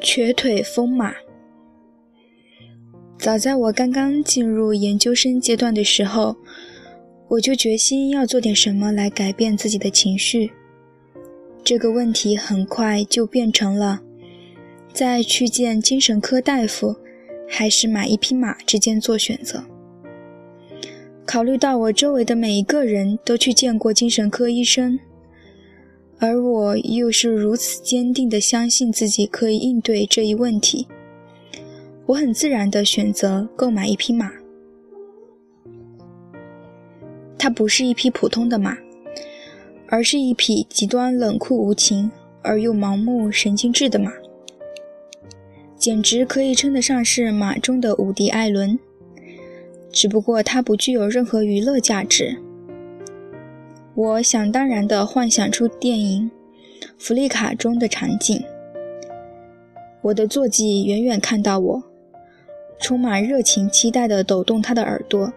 瘸腿疯马。早在我刚刚进入研究生阶段的时候，我就决心要做点什么来改变自己的情绪。这个问题很快就变成了，在去见精神科大夫，还是买一匹马之间做选择。考虑到我周围的每一个人都去见过精神科医生。而我又是如此坚定地相信自己可以应对这一问题，我很自然地选择购买一匹马。它不是一匹普通的马，而是一匹极端冷酷无情而又盲目神经质的马，简直可以称得上是马中的伍迪艾伦。只不过它不具有任何娱乐价值。我想当然地幻想出电影《弗利卡》中的场景。我的坐骑远远看到我，充满热情期待地抖动它的耳朵，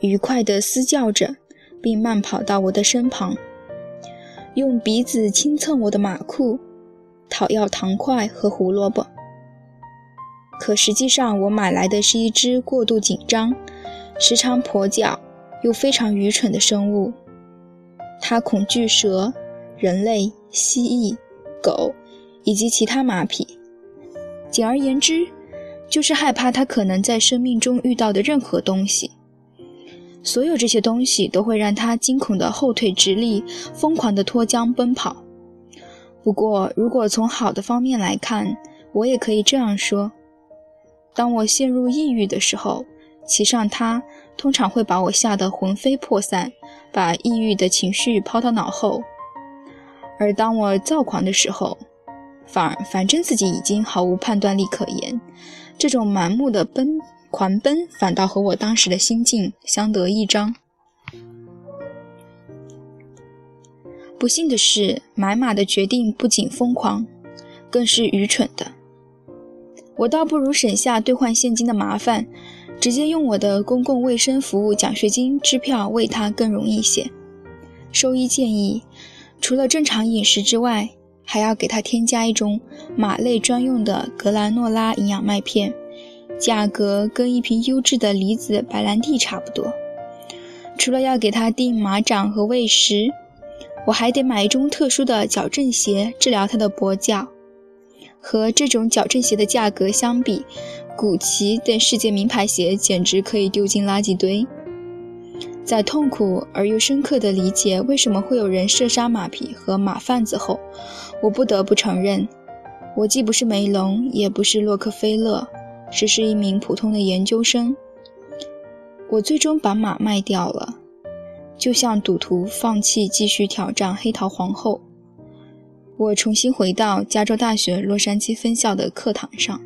愉快地嘶叫着，并慢跑到我的身旁，用鼻子轻蹭我的马裤，讨要糖块和胡萝卜。可实际上，我买来的是一只过度紧张、时常跛脚又非常愚蠢的生物。它恐惧蛇、人类、蜥蜴、狗以及其他马匹。简而言之，就是害怕它可能在生命中遇到的任何东西。所有这些东西都会让它惊恐地后退直立，疯狂地脱缰奔跑。不过，如果从好的方面来看，我也可以这样说：当我陷入抑郁的时候，骑上它。通常会把我吓得魂飞魄散，把抑郁的情绪抛到脑后。而当我躁狂的时候，反反正自己已经毫无判断力可言，这种盲目的奔狂奔反倒和我当时的心境相得益彰。不幸的是，买马的决定不仅疯狂，更是愚蠢的。我倒不如省下兑换现金的麻烦。直接用我的公共卫生服务奖学金支票喂它更容易些。兽医建议，除了正常饮食之外，还要给它添加一种马类专用的格兰诺拉营养麦片，价格跟一瓶优质的离子白兰地差不多。除了要给它钉马掌和喂食，我还得买一种特殊的矫正鞋治疗它的跛脚。和这种矫正鞋的价格相比，古奇等世界名牌鞋简直可以丢进垃圾堆。在痛苦而又深刻地理解为什么会有人射杀马匹和马贩子后，我不得不承认，我既不是梅隆，也不是洛克菲勒，只是一名普通的研究生。我最终把马卖掉了，就像赌徒放弃继续挑战黑桃皇后。我重新回到加州大学洛杉矶分校的课堂上。